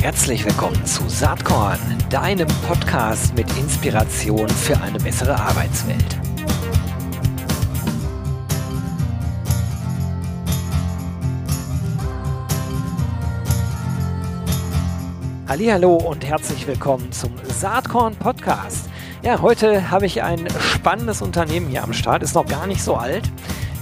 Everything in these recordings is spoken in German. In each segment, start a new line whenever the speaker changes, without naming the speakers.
Herzlich willkommen zu Saatkorn, deinem Podcast mit Inspiration für eine bessere Arbeitswelt. Hallo und herzlich willkommen zum Saatkorn Podcast. Ja, heute habe ich ein spannendes Unternehmen hier am Start, ist noch gar nicht so alt,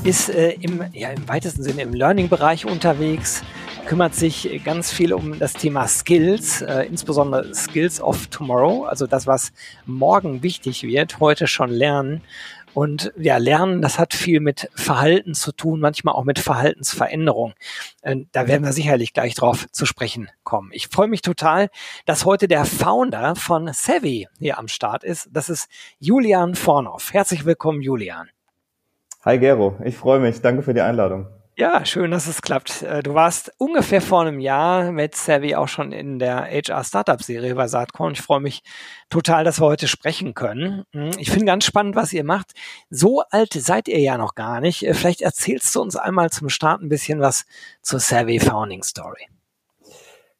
ist äh, im, ja, im weitesten Sinne im Learning-Bereich unterwegs, kümmert sich ganz viel um das Thema Skills, äh, insbesondere Skills of Tomorrow, also das, was morgen wichtig wird, heute schon lernen. Und ja, Lernen, das hat viel mit Verhalten zu tun, manchmal auch mit Verhaltensveränderung. Äh, da werden wir sicherlich gleich drauf zu sprechen kommen. Ich freue mich total, dass heute der Founder von Savvy hier am Start ist. Das ist Julian Vornoff. Herzlich willkommen, Julian.
Hi Gero, ich freue mich. Danke für die Einladung.
Ja, schön, dass es klappt. Äh, du warst ungefähr vor einem Jahr mit Savvy auch schon in der HR Startup Serie bei Saatkorn. Ich freue mich total, dass wir heute sprechen können. Hm, ich finde ganz spannend, was ihr macht. So alt seid ihr ja noch gar nicht. Äh, vielleicht erzählst du uns einmal zum Start ein bisschen was zur Savvy Founding Story.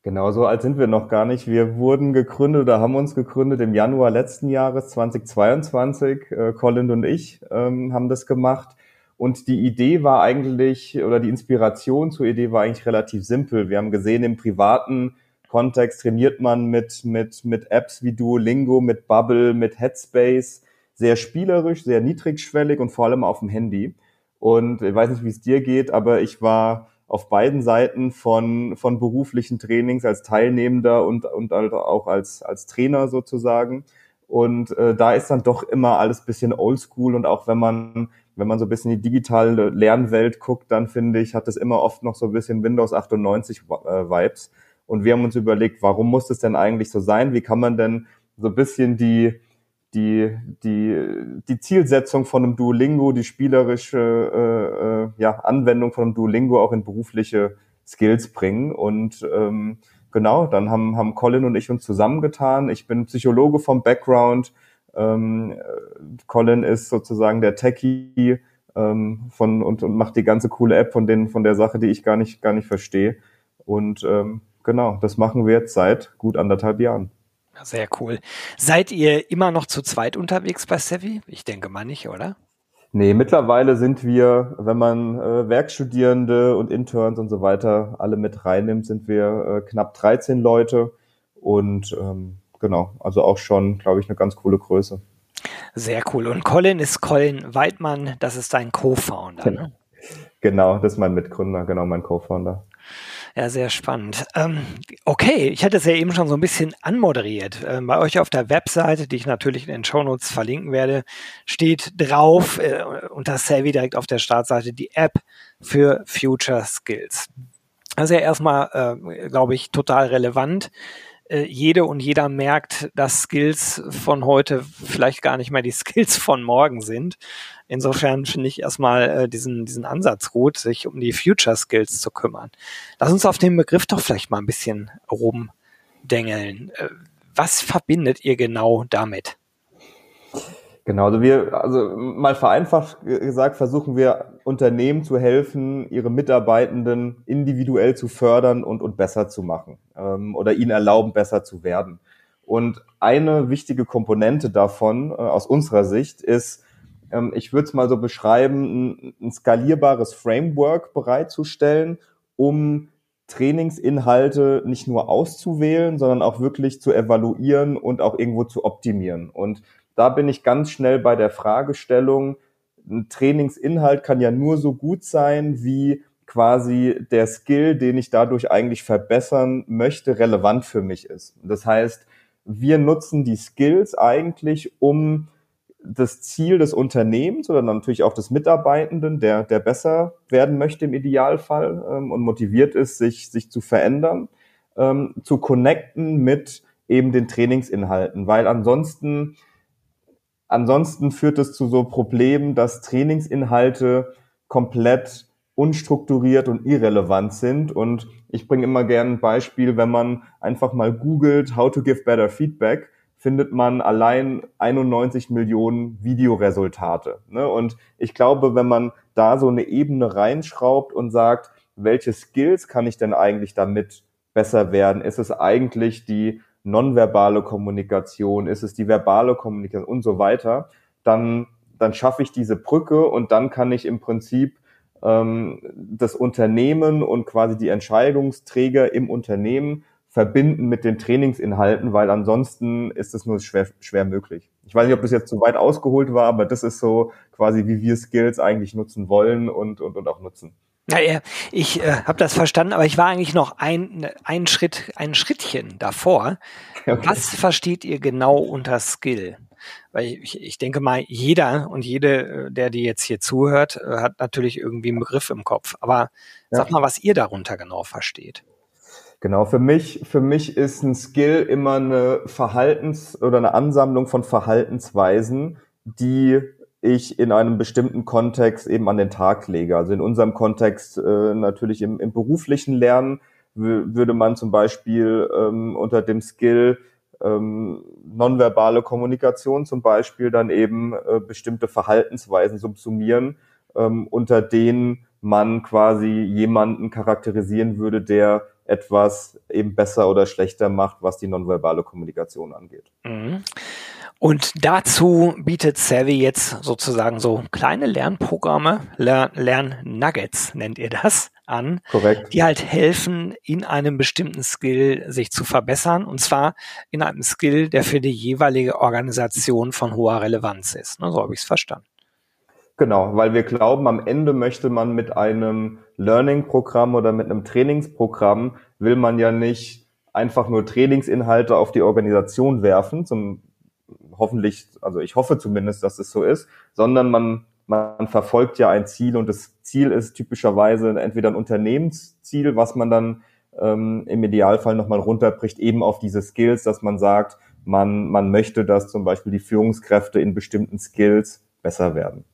Genau, so alt sind wir noch gar nicht. Wir wurden gegründet oder haben uns gegründet im Januar letzten Jahres 2022. Äh, Colin und ich ähm, haben das gemacht und die Idee war eigentlich, oder die Inspiration zur Idee war eigentlich relativ simpel. Wir haben gesehen, im privaten Kontext trainiert man mit, mit, mit Apps wie Duolingo, mit Bubble, mit Headspace, sehr spielerisch, sehr niedrigschwellig und vor allem auf dem Handy. Und ich weiß nicht, wie es dir geht, aber ich war auf beiden Seiten von, von beruflichen Trainings als Teilnehmender und, und halt auch als, als Trainer sozusagen. Und äh, da ist dann doch immer alles bisschen oldschool und auch wenn man wenn man so ein bisschen in die digitale Lernwelt guckt, dann finde ich, hat es immer oft noch so ein bisschen Windows 98 äh, Vibes. Und wir haben uns überlegt, warum muss es denn eigentlich so sein? Wie kann man denn so ein bisschen die, die, die, die Zielsetzung von einem Duolingo, die spielerische äh, äh, ja, Anwendung von einem Duolingo auch in berufliche Skills bringen. Und ähm, genau, dann haben, haben Colin und ich uns zusammengetan. Ich bin Psychologe vom Background, ähm, Colin ist sozusagen der Techie ähm, von und, und macht die ganze coole App von den von der Sache, die ich gar nicht gar nicht verstehe. Und ähm, genau, das machen wir jetzt seit gut anderthalb Jahren.
Sehr cool. Seid ihr immer noch zu zweit unterwegs bei Savvy? Ich denke mal nicht, oder?
Nee, mittlerweile sind wir, wenn man äh, Werkstudierende und Interns und so weiter alle mit reinnimmt, sind wir äh, knapp 13 Leute und ähm, genau, also auch schon, glaube ich, eine ganz coole Größe.
Sehr cool. Und Colin ist Colin Weidmann, das ist dein Co-Founder. Ne?
Genau, das ist mein Mitgründer, genau mein Co-Founder.
Ja, sehr spannend. Ähm, okay, ich hatte es ja eben schon so ein bisschen anmoderiert. Ähm, bei euch auf der Webseite, die ich natürlich in den Shownotes verlinken werde, steht drauf äh, unter Savvy direkt auf der Startseite die App für Future Skills. Das ist ja erstmal, äh, glaube ich, total relevant äh, jede und jeder merkt, dass Skills von heute vielleicht gar nicht mehr die Skills von morgen sind. Insofern finde ich erstmal äh, diesen, diesen Ansatz gut, sich um die Future Skills zu kümmern. Lass uns auf den Begriff doch vielleicht mal ein bisschen rumdengeln. Äh, was verbindet ihr genau damit?
Genau, also wir, also mal vereinfacht gesagt, versuchen wir Unternehmen zu helfen, ihre Mitarbeitenden individuell zu fördern und, und besser zu machen ähm, oder ihnen erlauben, besser zu werden. Und eine wichtige Komponente davon äh, aus unserer Sicht ist, ähm, ich würde es mal so beschreiben, ein, ein skalierbares Framework bereitzustellen, um Trainingsinhalte nicht nur auszuwählen, sondern auch wirklich zu evaluieren und auch irgendwo zu optimieren. Und da bin ich ganz schnell bei der Fragestellung, ein Trainingsinhalt kann ja nur so gut sein, wie quasi der Skill, den ich dadurch eigentlich verbessern möchte, relevant für mich ist. Das heißt, wir nutzen die Skills eigentlich, um das Ziel des Unternehmens oder natürlich auch des Mitarbeitenden, der, der besser werden möchte im Idealfall ähm, und motiviert ist, sich, sich zu verändern, ähm, zu connecten mit eben den Trainingsinhalten, weil ansonsten Ansonsten führt es zu so Problemen, dass Trainingsinhalte komplett unstrukturiert und irrelevant sind. Und ich bringe immer gerne ein Beispiel, wenn man einfach mal googelt, how to give better feedback, findet man allein 91 Millionen Videoresultate. Ne? Und ich glaube, wenn man da so eine Ebene reinschraubt und sagt, welche Skills kann ich denn eigentlich damit besser werden? Ist es eigentlich die nonverbale Kommunikation? Ist es die verbale Kommunikation und so weiter? Dann, dann schaffe ich diese Brücke und dann kann ich im Prinzip ähm, das Unternehmen und quasi die Entscheidungsträger im Unternehmen verbinden mit den Trainingsinhalten, weil ansonsten ist es nur schwer, schwer möglich. Ich weiß nicht, ob das jetzt zu weit ausgeholt war, aber das ist so quasi, wie wir Skills eigentlich nutzen wollen und, und, und auch nutzen.
Naja, ich äh, habe das verstanden, aber ich war eigentlich noch ein, ein Schritt, ein Schrittchen davor. Okay. Was versteht ihr genau unter Skill? Weil ich, ich denke mal, jeder und jede, äh, der die jetzt hier zuhört, äh, hat natürlich irgendwie einen Begriff im Kopf. Aber ja. sag mal, was ihr darunter genau versteht.
Genau, für mich, für mich ist ein Skill immer eine Verhaltens- oder eine Ansammlung von Verhaltensweisen, die ich in einem bestimmten Kontext eben an den Tag lege. Also in unserem Kontext äh, natürlich im, im beruflichen Lernen würde man zum Beispiel ähm, unter dem Skill ähm, nonverbale Kommunikation zum Beispiel dann eben äh, bestimmte Verhaltensweisen subsumieren, ähm, unter denen man quasi jemanden charakterisieren würde, der etwas eben besser oder schlechter macht, was die nonverbale Kommunikation angeht. Mhm.
Und dazu bietet Savvy jetzt sozusagen so kleine Lernprogramme, Lern-Nuggets nennt ihr das, an,
Korrekt.
die halt helfen, in einem bestimmten Skill sich zu verbessern. Und zwar in einem Skill, der für die jeweilige Organisation von hoher Relevanz ist. So habe ich es verstanden.
Genau, weil wir glauben, am Ende möchte man mit einem Learning-Programm oder mit einem Trainingsprogramm, will man ja nicht einfach nur Trainingsinhalte auf die Organisation werfen, zum hoffentlich, also ich hoffe zumindest, dass es so ist, sondern man, man verfolgt ja ein Ziel und das Ziel ist typischerweise entweder ein Unternehmensziel, was man dann ähm, im Idealfall nochmal runterbricht, eben auf diese Skills, dass man sagt, man, man möchte, dass zum Beispiel die Führungskräfte in bestimmten Skills besser werden.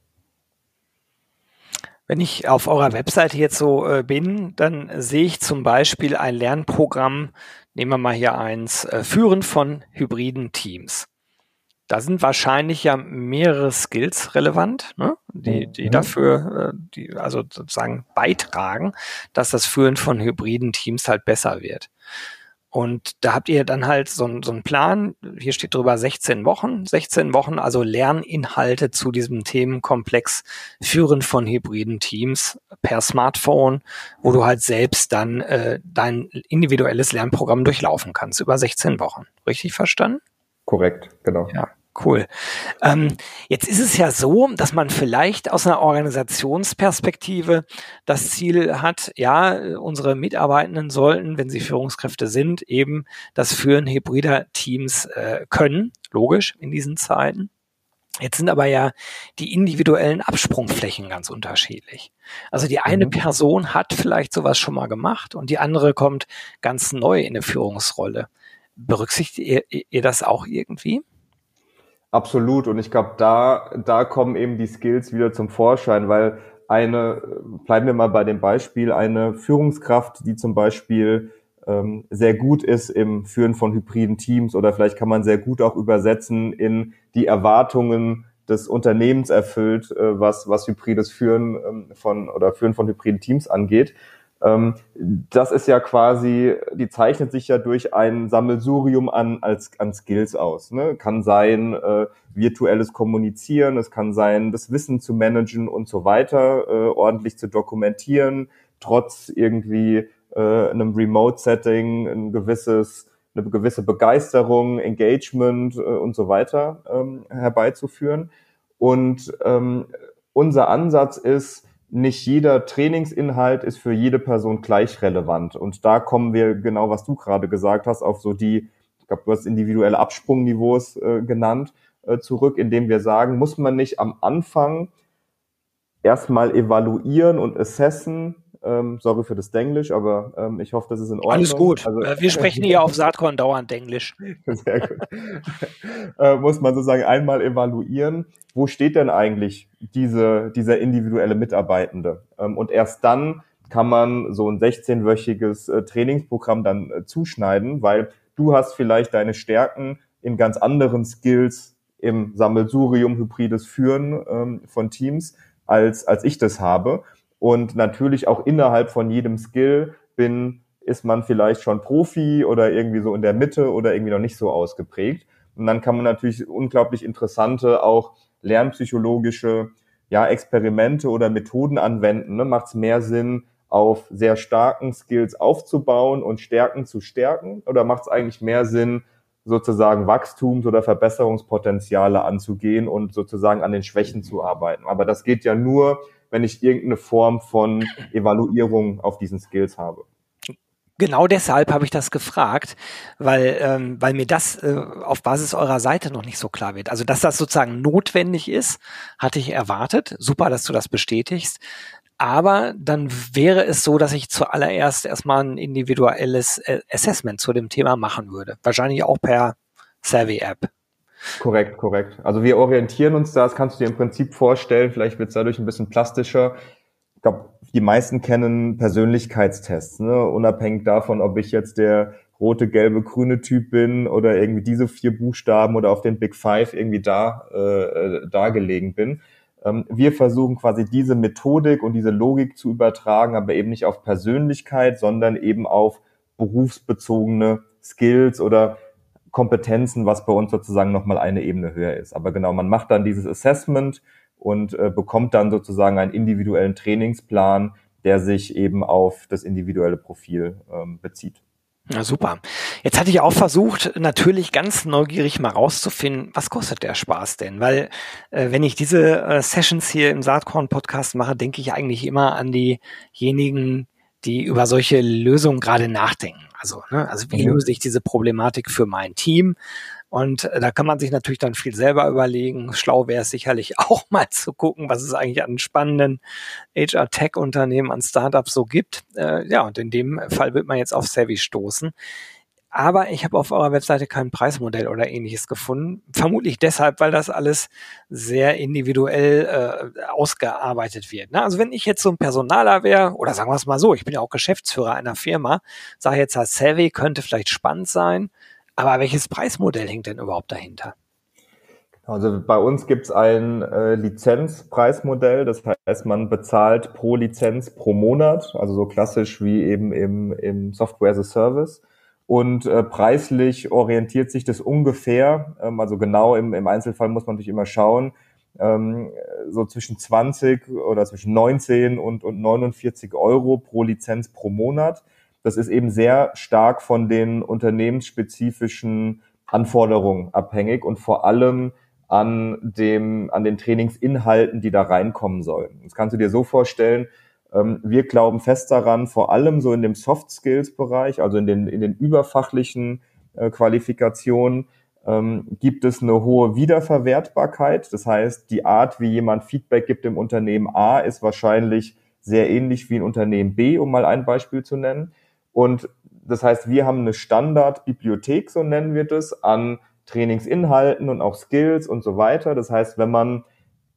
Wenn ich auf eurer Webseite jetzt so äh, bin, dann sehe ich zum Beispiel ein Lernprogramm, nehmen wir mal hier eins, äh, Führen von hybriden Teams. Da sind wahrscheinlich ja mehrere Skills relevant, ne? die, die mhm. dafür, äh, die also sozusagen beitragen, dass das Führen von hybriden Teams halt besser wird. Und da habt ihr dann halt so, so einen Plan, hier steht drüber 16 Wochen, 16 Wochen, also Lerninhalte zu diesem Themenkomplex Führen von hybriden Teams per Smartphone, wo du halt selbst dann äh, dein individuelles Lernprogramm durchlaufen kannst über 16 Wochen. Richtig verstanden?
Korrekt, genau.
Ja. Cool. Ähm, jetzt ist es ja so, dass man vielleicht aus einer Organisationsperspektive das Ziel hat, ja, unsere Mitarbeitenden sollten, wenn sie Führungskräfte sind, eben das Führen hybrider Teams äh, können, logisch in diesen Zeiten. Jetzt sind aber ja die individuellen Absprungflächen ganz unterschiedlich. Also die eine mhm. Person hat vielleicht sowas schon mal gemacht und die andere kommt ganz neu in eine Führungsrolle. Berücksichtigt ihr, ihr das auch irgendwie?
Absolut. Und ich glaube, da, da kommen eben die Skills wieder zum Vorschein, weil eine, bleiben wir mal bei dem Beispiel, eine Führungskraft, die zum Beispiel ähm, sehr gut ist im Führen von hybriden Teams oder vielleicht kann man sehr gut auch übersetzen in die Erwartungen des Unternehmens erfüllt, äh, was, was hybrides Führen ähm, von oder Führen von hybriden Teams angeht. Ähm, das ist ja quasi, die zeichnet sich ja durch ein Sammelsurium an, als, an Skills aus. Ne? Kann sein äh, virtuelles Kommunizieren, es kann sein, das Wissen zu managen und so weiter, äh, ordentlich zu dokumentieren, trotz irgendwie äh, einem Remote-Setting ein gewisses eine gewisse Begeisterung, Engagement äh, und so weiter ähm, herbeizuführen. Und ähm, unser Ansatz ist, nicht jeder Trainingsinhalt ist für jede Person gleich relevant. Und da kommen wir genau, was du gerade gesagt hast, auf so die, ich glaube, du hast individuelle Absprungniveaus äh, genannt, äh, zurück, indem wir sagen, muss man nicht am Anfang erstmal evaluieren und assessen, ähm, sorry für das Denglisch, aber ähm, ich hoffe, das ist in Ordnung.
Alles gut. Also, äh, Wir sprechen hier auf Saatkorn dauernd Englisch. Sehr gut.
äh, muss man sozusagen einmal evaluieren, wo steht denn eigentlich diese, dieser individuelle Mitarbeitende? Ähm, und erst dann kann man so ein 16-wöchiges äh, Trainingsprogramm dann äh, zuschneiden, weil du hast vielleicht deine Stärken in ganz anderen Skills im Sammelsurium hybrides Führen ähm, von Teams, als, als ich das habe. Und natürlich auch innerhalb von jedem Skill bin, ist man vielleicht schon Profi oder irgendwie so in der Mitte oder irgendwie noch nicht so ausgeprägt. Und dann kann man natürlich unglaublich interessante, auch lernpsychologische ja, Experimente oder Methoden anwenden. Ne? Macht es mehr Sinn, auf sehr starken Skills aufzubauen und Stärken zu stärken? Oder macht es eigentlich mehr Sinn, sozusagen Wachstums- oder Verbesserungspotenziale anzugehen und sozusagen an den Schwächen zu arbeiten? Aber das geht ja nur, wenn ich irgendeine Form von Evaluierung auf diesen Skills habe.
Genau deshalb habe ich das gefragt, weil, ähm, weil mir das äh, auf Basis eurer Seite noch nicht so klar wird. Also, dass das sozusagen notwendig ist, hatte ich erwartet. Super, dass du das bestätigst. Aber dann wäre es so, dass ich zuallererst erstmal ein individuelles äh, Assessment zu dem Thema machen würde. Wahrscheinlich auch per Savvy-App.
Korrekt, korrekt. Also wir orientieren uns da, das kannst du dir im Prinzip vorstellen, vielleicht wird es dadurch ein bisschen plastischer. Ich glaube, die meisten kennen Persönlichkeitstests, ne? unabhängig davon, ob ich jetzt der rote, gelbe, grüne Typ bin oder irgendwie diese vier Buchstaben oder auf den Big Five irgendwie da äh, äh, dargelegen bin. Ähm, wir versuchen quasi diese Methodik und diese Logik zu übertragen, aber eben nicht auf Persönlichkeit, sondern eben auf berufsbezogene Skills oder Kompetenzen, was bei uns sozusagen nochmal eine Ebene höher ist. Aber genau, man macht dann dieses Assessment und äh, bekommt dann sozusagen einen individuellen Trainingsplan, der sich eben auf das individuelle Profil ähm, bezieht.
Ja, super. Jetzt hatte ich auch versucht, natürlich ganz neugierig mal rauszufinden, was kostet der Spaß denn? Weil äh, wenn ich diese äh, Sessions hier im Saatkorn-Podcast mache, denke ich eigentlich immer an diejenigen, die über solche Lösungen gerade nachdenken. Also, ne, also wie mhm. löse ich diese Problematik für mein Team? Und äh, da kann man sich natürlich dann viel selber überlegen. Schlau wäre es sicherlich auch mal zu gucken, was es eigentlich an spannenden HR-Tech-Unternehmen, an Startups so gibt. Äh, ja, und in dem Fall wird man jetzt auf Savvy stoßen. Aber ich habe auf eurer Webseite kein Preismodell oder ähnliches gefunden. Vermutlich deshalb, weil das alles sehr individuell äh, ausgearbeitet wird. Ne? Also wenn ich jetzt so ein Personaler wäre, oder sagen wir es mal so, ich bin ja auch Geschäftsführer einer Firma, sage jetzt, Savvy könnte vielleicht spannend sein, aber welches Preismodell hängt denn überhaupt dahinter?
Also bei uns gibt es ein äh, Lizenzpreismodell, das heißt, man bezahlt pro Lizenz pro Monat, also so klassisch wie eben im, im Software as a Service. Und äh, preislich orientiert sich das ungefähr, ähm, also genau im, im Einzelfall muss man natürlich immer schauen, ähm, so zwischen 20 oder zwischen 19 und, und 49 Euro pro Lizenz pro Monat. Das ist eben sehr stark von den unternehmensspezifischen Anforderungen abhängig und vor allem an dem, an den Trainingsinhalten, die da reinkommen sollen. Das kannst du dir so vorstellen. Ähm, wir glauben fest daran, vor allem so in dem Soft Skills Bereich, also in den, in den überfachlichen äh, Qualifikationen, ähm, gibt es eine hohe Wiederverwertbarkeit. Das heißt, die Art, wie jemand Feedback gibt im Unternehmen A, ist wahrscheinlich sehr ähnlich wie in Unternehmen B, um mal ein Beispiel zu nennen. Und das heißt, wir haben eine Standardbibliothek, so nennen wir das, an Trainingsinhalten und auch Skills und so weiter. Das heißt, wenn man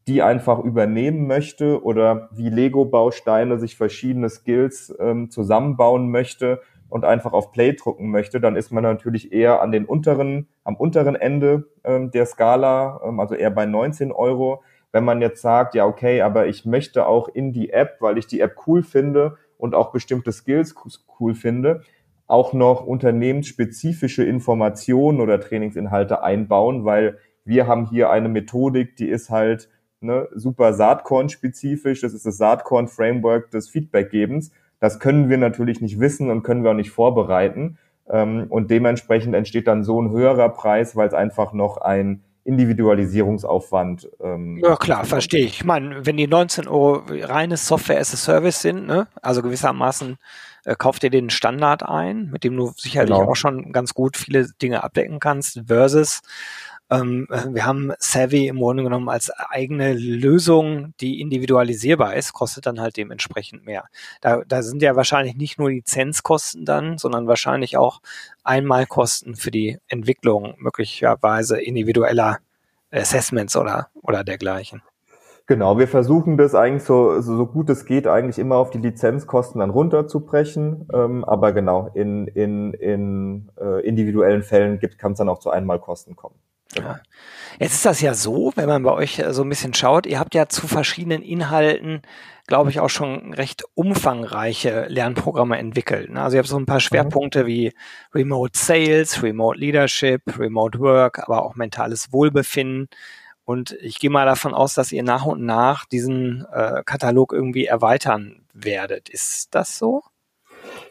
die einfach übernehmen möchte oder wie Lego-Bausteine sich verschiedene Skills ähm, zusammenbauen möchte und einfach auf Play drucken möchte, dann ist man natürlich eher an den unteren, am unteren Ende ähm, der Skala, ähm, also eher bei 19 Euro. Wenn man jetzt sagt, ja, okay, aber ich möchte auch in die App, weil ich die App cool finde, und auch bestimmte Skills cool finde, auch noch unternehmensspezifische Informationen oder Trainingsinhalte einbauen, weil wir haben hier eine Methodik, die ist halt ne, super Saatkorn-spezifisch. Das ist das Saatkorn-Framework des Feedbackgebens. Das können wir natürlich nicht wissen und können wir auch nicht vorbereiten. Ähm, und dementsprechend entsteht dann so ein höherer Preis, weil es einfach noch ein Individualisierungsaufwand.
Ähm, ja klar, verstehe ich. Ich meine, wenn die 19 Euro reines Software as a Service sind, ne, also gewissermaßen äh, kauft ihr den Standard ein, mit dem du sicherlich genau. auch schon ganz gut viele Dinge abdecken kannst, versus ähm, wir haben Savvy im Grunde genommen als eigene Lösung, die individualisierbar ist, kostet dann halt dementsprechend mehr. Da, da sind ja wahrscheinlich nicht nur Lizenzkosten dann, sondern wahrscheinlich auch Einmalkosten für die Entwicklung möglicherweise individueller Assessments oder, oder dergleichen.
Genau, wir versuchen das eigentlich so, so, so gut es geht, eigentlich immer auf die Lizenzkosten dann runterzubrechen. Ähm, aber genau, in, in, in äh, individuellen Fällen kann es dann auch zu Einmalkosten kommen.
Ja. Jetzt ist das ja so, wenn man bei euch so ein bisschen schaut, ihr habt ja zu verschiedenen Inhalten, glaube ich, auch schon recht umfangreiche Lernprogramme entwickelt. Ne? Also ihr habt so ein paar mhm. Schwerpunkte wie Remote Sales, Remote Leadership, Remote Work, aber auch mentales Wohlbefinden. Und ich gehe mal davon aus, dass ihr nach und nach diesen äh, Katalog irgendwie erweitern werdet. Ist das so?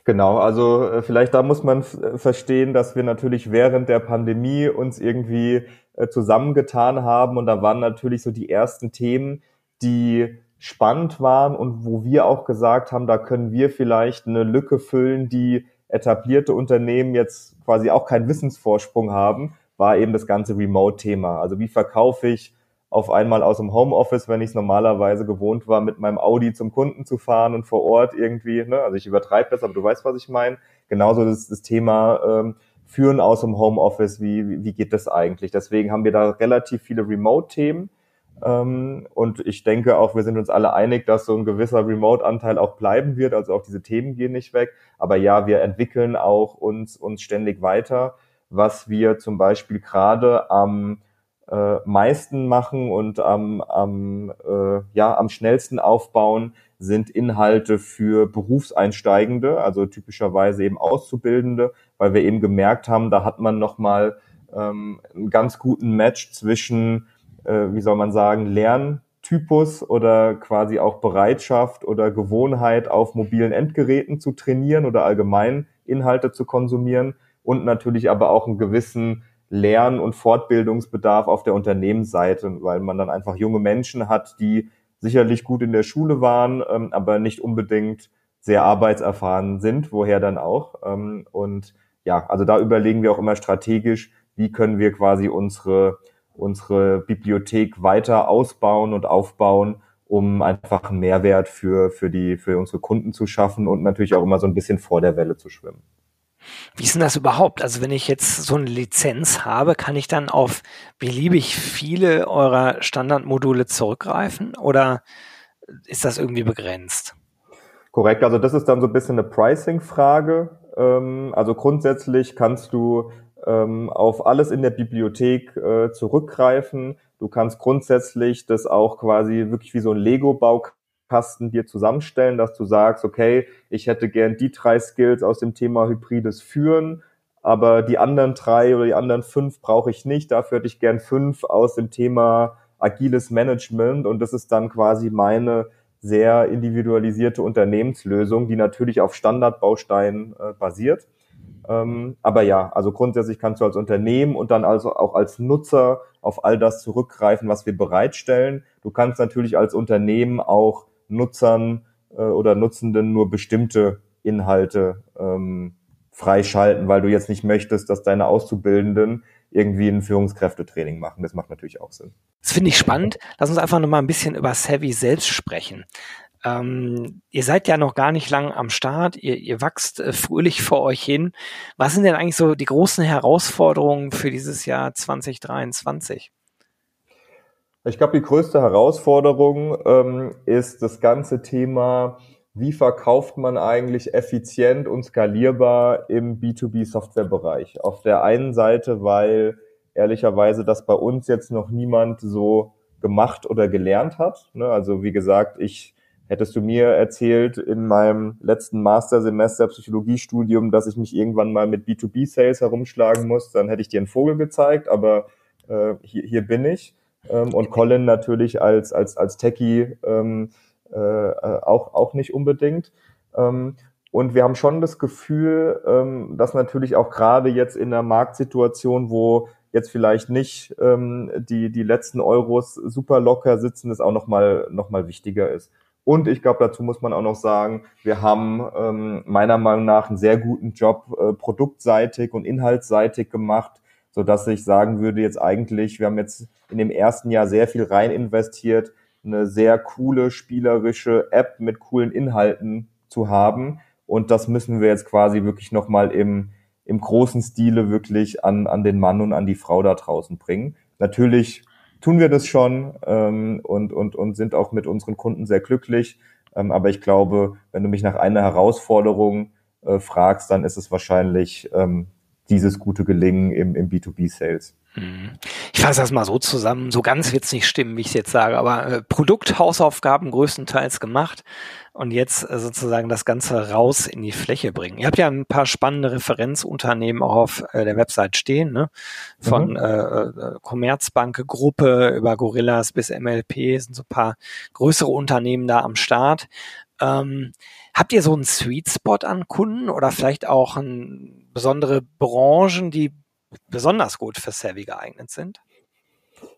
Genau, also äh, vielleicht da muss man äh, verstehen, dass wir natürlich während der Pandemie uns irgendwie äh, zusammengetan haben und da waren natürlich so die ersten Themen, die spannend waren und wo wir auch gesagt haben, da können wir vielleicht eine Lücke füllen, die etablierte Unternehmen jetzt quasi auch keinen Wissensvorsprung haben, war eben das ganze Remote-Thema. Also wie verkaufe ich auf einmal aus dem Homeoffice, wenn ich es normalerweise gewohnt war, mit meinem Audi zum Kunden zu fahren und vor Ort irgendwie, ne? also ich übertreibe das, aber du weißt, was ich meine. Genauso das, das Thema ähm, Führen aus dem Homeoffice, wie, wie, wie geht das eigentlich? Deswegen haben wir da relativ viele Remote-Themen. Ähm, und ich denke auch, wir sind uns alle einig, dass so ein gewisser Remote-Anteil auch bleiben wird. Also auch diese Themen gehen nicht weg. Aber ja, wir entwickeln auch uns, uns ständig weiter. Was wir zum Beispiel gerade am äh, meisten machen und am, am, äh, ja, am schnellsten aufbauen, sind Inhalte für Berufseinsteigende, also typischerweise eben Auszubildende, weil wir eben gemerkt haben, da hat man nochmal ähm, einen ganz guten Match zwischen, äh, wie soll man sagen, Lerntypus oder quasi auch Bereitschaft oder Gewohnheit auf mobilen Endgeräten zu trainieren oder allgemein Inhalte zu konsumieren und natürlich aber auch einen gewissen Lern- und Fortbildungsbedarf auf der Unternehmensseite, weil man dann einfach junge Menschen hat, die sicherlich gut in der Schule waren, ähm, aber nicht unbedingt sehr arbeitserfahren sind, woher dann auch. Ähm, und ja, also da überlegen wir auch immer strategisch, wie können wir quasi unsere, unsere Bibliothek weiter ausbauen und aufbauen, um einfach einen Mehrwert für, für, die, für unsere Kunden zu schaffen und natürlich auch immer so ein bisschen vor der Welle zu schwimmen.
Wie ist denn das überhaupt? Also wenn ich jetzt so eine Lizenz habe, kann ich dann auf beliebig viele eurer Standardmodule zurückgreifen oder ist das irgendwie begrenzt?
Korrekt, also das ist dann so ein bisschen eine Pricing-Frage. Ähm, also grundsätzlich kannst du ähm, auf alles in der Bibliothek äh, zurückgreifen. Du kannst grundsätzlich das auch quasi wirklich wie so ein Lego-Baukasten Kasten dir zusammenstellen, dass du sagst, okay, ich hätte gern die drei Skills aus dem Thema hybrides Führen, aber die anderen drei oder die anderen fünf brauche ich nicht. Dafür hätte ich gern fünf aus dem Thema agiles Management und das ist dann quasi meine sehr individualisierte Unternehmenslösung, die natürlich auf Standardbausteinen äh, basiert. Ähm, aber ja, also grundsätzlich kannst du als Unternehmen und dann also auch als Nutzer auf all das zurückgreifen, was wir bereitstellen. Du kannst natürlich als Unternehmen auch Nutzern äh, oder Nutzenden nur bestimmte Inhalte ähm, freischalten, weil du jetzt nicht möchtest, dass deine Auszubildenden irgendwie ein Führungskräftetraining machen. Das macht natürlich auch Sinn.
Das finde ich spannend. Lass uns einfach noch mal ein bisschen über Savvy selbst sprechen. Ähm, ihr seid ja noch gar nicht lang am Start, ihr, ihr wachst äh, fröhlich vor euch hin. Was sind denn eigentlich so die großen Herausforderungen für dieses Jahr 2023?
Ich glaube, die größte Herausforderung ähm, ist das ganze Thema, wie verkauft man eigentlich effizient und skalierbar im B2B-Softwarebereich. Auf der einen Seite, weil ehrlicherweise das bei uns jetzt noch niemand so gemacht oder gelernt hat. Ne? Also wie gesagt, ich hättest du mir erzählt in meinem letzten Mastersemester Psychologiestudium, dass ich mich irgendwann mal mit B2B-Sales herumschlagen muss, dann hätte ich dir einen Vogel gezeigt, aber äh, hier, hier bin ich ähm, und Colin natürlich als, als, als Techie ähm, äh, auch, auch nicht unbedingt. Ähm, und wir haben schon das Gefühl, ähm, dass natürlich auch gerade jetzt in der Marktsituation, wo jetzt vielleicht nicht ähm, die, die letzten Euros super locker sitzen, es auch nochmal noch mal wichtiger ist. Und ich glaube, dazu muss man auch noch sagen, wir haben ähm, meiner Meinung nach einen sehr guten Job äh, produktseitig und inhaltsseitig gemacht, so dass ich sagen würde, jetzt eigentlich, wir haben jetzt in dem ersten Jahr sehr viel rein investiert, eine sehr coole spielerische App mit coolen Inhalten zu haben. Und das müssen wir jetzt quasi wirklich nochmal im, im großen Stile wirklich an, an den Mann und an die Frau da draußen bringen. Natürlich tun wir das schon ähm, und, und, und sind auch mit unseren Kunden sehr glücklich. Ähm, aber ich glaube, wenn du mich nach einer Herausforderung äh, fragst, dann ist es wahrscheinlich ähm, dieses gute Gelingen im, im B2B-Sales.
Mhm. ich fasse das mal so zusammen, so ganz wird es nicht stimmen, wie ich es jetzt sage, aber äh, Produkthausaufgaben größtenteils gemacht und jetzt äh, sozusagen das Ganze raus in die Fläche bringen. Ihr habt ja ein paar spannende Referenzunternehmen auch auf äh, der Website stehen, ne? von mhm. äh, äh, Commerzbank Gruppe über Gorillas bis MLP sind so ein paar größere Unternehmen da am Start. Ähm, habt ihr so einen Sweet Spot an Kunden oder vielleicht auch ein, besondere Branchen, die besonders gut für Savvy geeignet sind?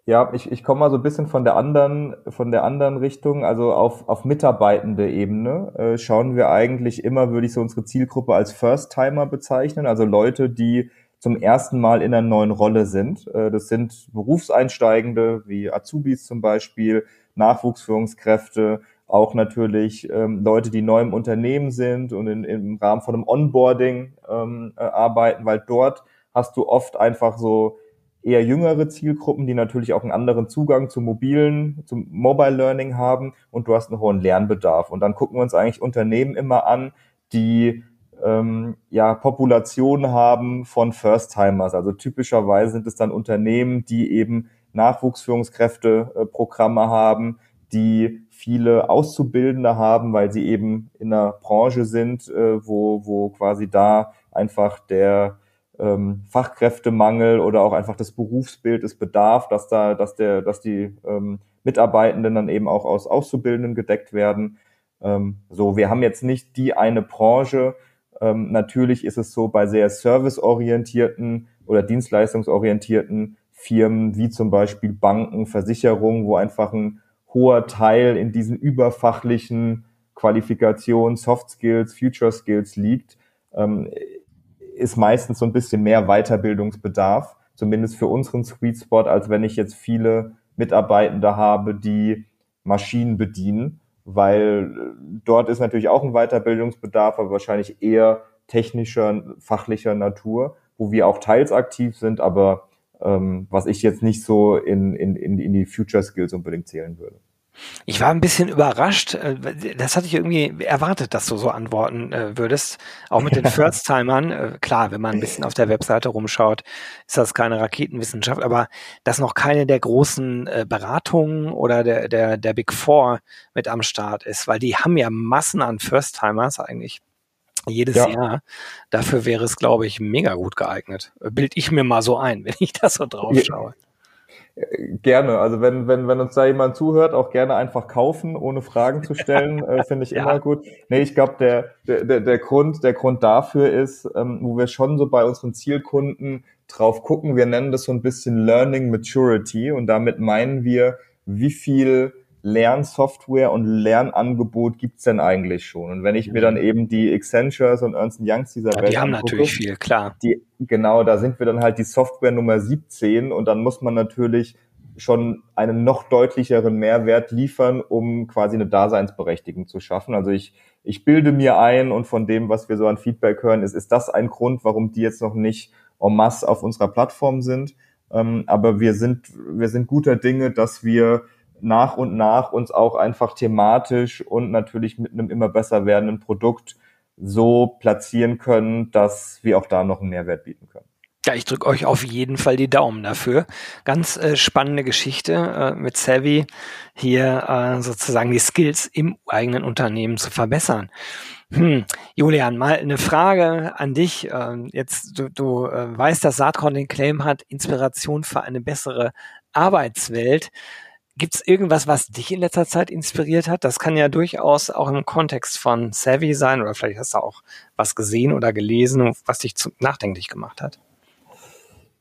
Ja, ich, ich komme mal so ein bisschen von der anderen, von der anderen Richtung, also auf, auf mitarbeitende Ebene äh, schauen wir eigentlich immer, würde ich so unsere Zielgruppe als First-Timer bezeichnen, also Leute, die zum ersten Mal in einer neuen Rolle sind. Äh, das sind Berufseinsteigende wie Azubis zum Beispiel, Nachwuchsführungskräfte, auch natürlich ähm, Leute, die neu im Unternehmen sind und in, im Rahmen von einem Onboarding ähm, äh, arbeiten, weil dort hast du oft einfach so eher jüngere Zielgruppen, die natürlich auch einen anderen Zugang zum mobilen, zum Mobile Learning haben und du hast einen hohen Lernbedarf. Und dann gucken wir uns eigentlich Unternehmen immer an, die ähm, ja Populationen haben von First-Timers. Also typischerweise sind es dann Unternehmen, die eben Nachwuchsführungskräfteprogramme äh, haben, die viele Auszubildende haben, weil sie eben in einer Branche sind, äh, wo, wo quasi da einfach der ähm, Fachkräftemangel oder auch einfach das Berufsbild, es bedarf, dass da, dass der, dass die ähm, Mitarbeitenden dann eben auch aus Auszubildenden gedeckt werden. Ähm, so, wir haben jetzt nicht die eine Branche. Ähm, natürlich ist es so bei sehr serviceorientierten oder dienstleistungsorientierten Firmen wie zum Beispiel Banken, Versicherungen, wo einfach ein hoher Teil in diesen überfachlichen Qualifikationen, Soft Skills, Future Skills liegt, ähm, ist meistens so ein bisschen mehr Weiterbildungsbedarf, zumindest für unseren Sweet Spot, als wenn ich jetzt viele Mitarbeitende habe, die Maschinen bedienen, weil dort ist natürlich auch ein Weiterbildungsbedarf, aber wahrscheinlich eher technischer, fachlicher Natur, wo wir auch teils aktiv sind, aber ähm, was ich jetzt nicht so in, in, in die Future Skills unbedingt zählen würde.
Ich war ein bisschen überrascht. Äh, das hatte ich irgendwie erwartet, dass du so antworten äh, würdest. Auch mit den First-Timern. Äh, klar, wenn man ein bisschen auf der Webseite rumschaut, ist das keine Raketenwissenschaft, aber dass noch keine der großen Beratungen oder der, der, der Big Four mit am Start ist, weil die haben ja Massen an First-Timers eigentlich jedes ja. Jahr. Dafür wäre es, glaube ich, mega gut geeignet. Bild ich mir mal so ein, wenn ich das so drauf schaue.
Gerne. Also wenn, wenn, wenn uns da jemand zuhört, auch gerne einfach kaufen, ohne Fragen zu stellen, äh, finde ich ja. immer gut. Nee, ich glaube, der, der, der Grund, der Grund dafür ist, ähm, wo wir schon so bei unseren Zielkunden drauf gucken, wir nennen das so ein bisschen Learning Maturity und damit meinen wir, wie viel Lernsoftware und Lernangebot gibt's denn eigentlich schon? Und wenn ich mir dann mhm. eben die Accentures und Ernst Youngs dieser
ja, Welt Die haben angucke, natürlich viel, klar.
Die, genau, da sind wir dann halt die Software Nummer 17 und dann muss man natürlich schon einen noch deutlicheren Mehrwert liefern, um quasi eine Daseinsberechtigung zu schaffen. Also ich, ich bilde mir ein und von dem, was wir so an Feedback hören, ist, ist das ein Grund, warum die jetzt noch nicht en masse auf unserer Plattform sind. Ähm, aber wir sind, wir sind guter Dinge, dass wir nach und nach uns auch einfach thematisch und natürlich mit einem immer besser werdenden Produkt so platzieren können, dass wir auch da noch einen Mehrwert bieten können.
Ja, ich drücke euch auf jeden Fall die Daumen dafür. Ganz äh, spannende Geschichte äh, mit Savvy, hier äh, sozusagen die Skills im eigenen Unternehmen zu verbessern. Hm, Julian, mal eine Frage an dich. Ähm, jetzt, du, du äh, weißt, dass Saatkorn den Claim hat, Inspiration für eine bessere Arbeitswelt. Gibt es irgendwas, was dich in letzter Zeit inspiriert hat? Das kann ja durchaus auch im Kontext von Savvy sein oder vielleicht hast du auch was gesehen oder gelesen, was dich nachdenklich gemacht hat.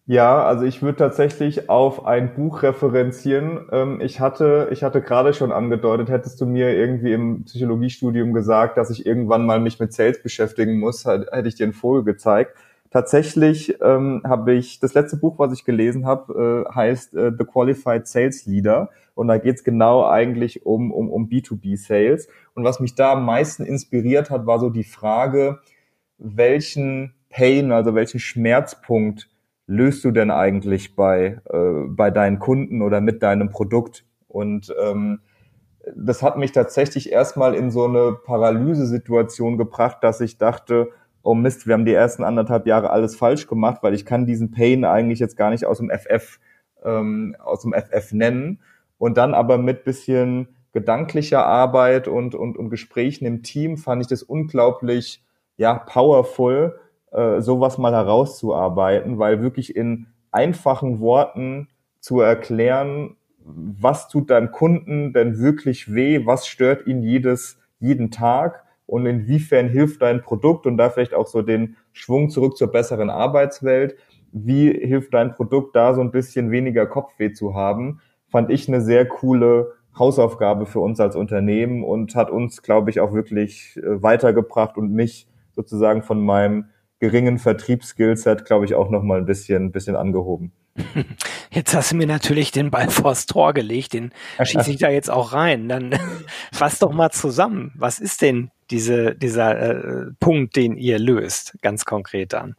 Ja, also ich würde tatsächlich auf ein Buch referenzieren. Ähm, ich hatte, ich hatte gerade schon angedeutet, hättest du mir irgendwie im Psychologiestudium gesagt, dass ich irgendwann mal mich mit Sales beschäftigen muss, hätte ich dir ein Vogel gezeigt. Tatsächlich ähm, habe ich, das letzte Buch, was ich gelesen habe, äh, heißt äh, The Qualified Sales Leader. Und da geht es genau eigentlich um, um, um B2B-Sales. Und was mich da am meisten inspiriert hat, war so die Frage, welchen Pain, also welchen Schmerzpunkt löst du denn eigentlich bei, äh, bei deinen Kunden oder mit deinem Produkt? Und ähm, das hat mich tatsächlich erstmal in so eine Paralysesituation gebracht, dass ich dachte, oh Mist, wir haben die ersten anderthalb Jahre alles falsch gemacht, weil ich kann diesen Pain eigentlich jetzt gar nicht aus dem FF ähm, aus dem FF nennen. Und dann aber mit bisschen gedanklicher Arbeit und, und, und Gesprächen im Team fand ich das unglaublich ja, powerful, äh, sowas mal herauszuarbeiten, weil wirklich in einfachen Worten zu erklären, was tut deinem Kunden denn wirklich weh, was stört ihn jedes, jeden Tag und inwiefern hilft dein Produkt und da vielleicht auch so den Schwung zurück zur besseren Arbeitswelt, wie hilft dein Produkt da so ein bisschen weniger Kopfweh zu haben, fand ich eine sehr coole Hausaufgabe für uns als Unternehmen und hat uns, glaube ich, auch wirklich äh, weitergebracht und mich sozusagen von meinem geringen Vertriebsskillset, glaube ich, auch nochmal ein bisschen, ein bisschen angehoben.
Jetzt hast du mir natürlich den Ball vors Tor gelegt, den schieße ich da jetzt auch rein. Dann fass doch mal zusammen. Was ist denn diese, dieser äh, Punkt, den ihr löst, ganz konkret dann?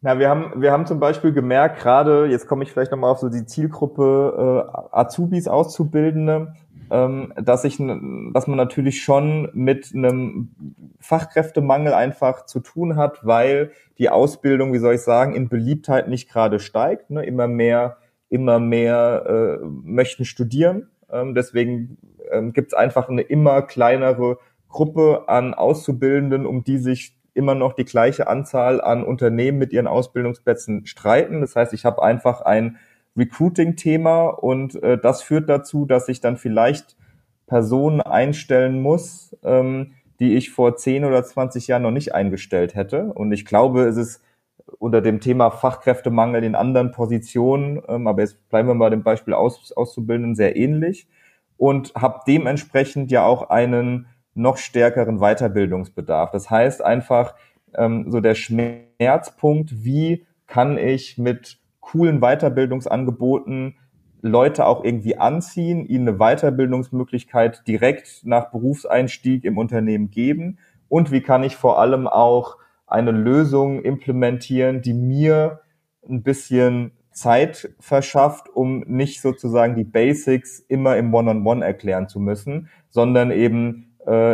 Na, wir haben, wir haben zum Beispiel gemerkt, gerade, jetzt komme ich vielleicht nochmal auf so die Zielgruppe äh, Azubis, Auszubildende, ähm, dass ich, dass man natürlich schon mit einem Fachkräftemangel einfach zu tun hat, weil die Ausbildung, wie soll ich sagen, in Beliebtheit nicht gerade steigt. Ne? Immer mehr, immer mehr äh, möchten studieren. Ähm, deswegen ähm, gibt es einfach eine immer kleinere Gruppe an Auszubildenden, um die sich immer noch die gleiche Anzahl an Unternehmen mit ihren Ausbildungsplätzen streiten. Das heißt, ich habe einfach ein Recruiting-Thema und äh, das führt dazu, dass ich dann vielleicht Personen einstellen muss, ähm, die ich vor 10 oder 20 Jahren noch nicht eingestellt hätte. Und ich glaube, es ist unter dem Thema Fachkräftemangel in anderen Positionen, ähm, aber jetzt bleiben wir mal dem Beispiel Aus, Auszubildenden sehr ähnlich und habe dementsprechend ja auch einen noch stärkeren Weiterbildungsbedarf. Das heißt einfach ähm, so der Schmerzpunkt, wie kann ich mit coolen Weiterbildungsangeboten Leute auch irgendwie anziehen, ihnen eine Weiterbildungsmöglichkeit direkt nach Berufseinstieg im Unternehmen geben und wie kann ich vor allem auch eine Lösung implementieren, die mir ein bisschen Zeit verschafft, um nicht sozusagen die Basics immer im One-on-One -on -One erklären zu müssen, sondern eben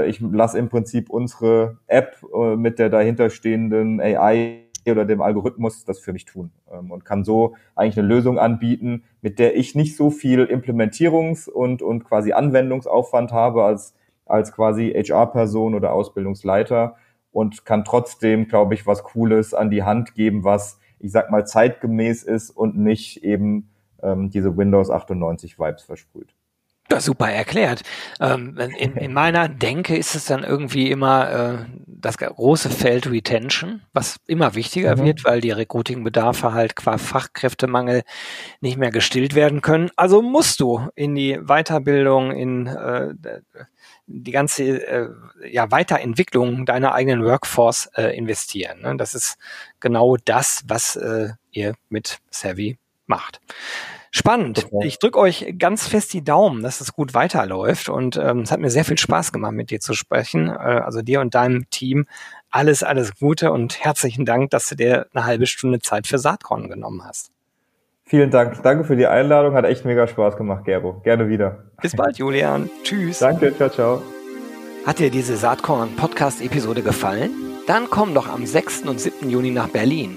ich lasse im Prinzip unsere App äh, mit der dahinterstehenden AI oder dem Algorithmus das für mich tun ähm, und kann so eigentlich eine Lösung anbieten, mit der ich nicht so viel Implementierungs- und, und quasi Anwendungsaufwand habe als, als quasi HR-Person oder Ausbildungsleiter und kann trotzdem, glaube ich, was Cooles an die Hand geben, was, ich sag mal, zeitgemäß ist und nicht eben ähm, diese Windows 98 Vibes versprüht.
Ja, super erklärt. Ähm, in, in, meiner Denke ist es dann irgendwie immer äh, das große Feld Retention, was immer wichtiger mhm. wird, weil die Recruiting-Bedarfe halt qua Fachkräftemangel nicht mehr gestillt werden können. Also musst du in die Weiterbildung, in äh, die ganze äh, ja, Weiterentwicklung deiner eigenen Workforce äh, investieren. Ne? Das ist genau das, was äh, ihr mit Savvy macht. Spannend. Ich drücke euch ganz fest die Daumen, dass es gut weiterläuft. Und ähm, es hat mir sehr viel Spaß gemacht, mit dir zu sprechen. Äh, also dir und deinem Team. Alles, alles Gute und herzlichen Dank, dass du dir eine halbe Stunde Zeit für Saatkorn genommen hast.
Vielen Dank. Danke für die Einladung. Hat echt mega Spaß gemacht, Gero. Gerne wieder.
Bis bald, Julian. Tschüss.
Danke. Ciao, ciao.
Hat dir diese Saatkorn-Podcast-Episode gefallen? Dann komm doch am 6. und 7. Juni nach Berlin.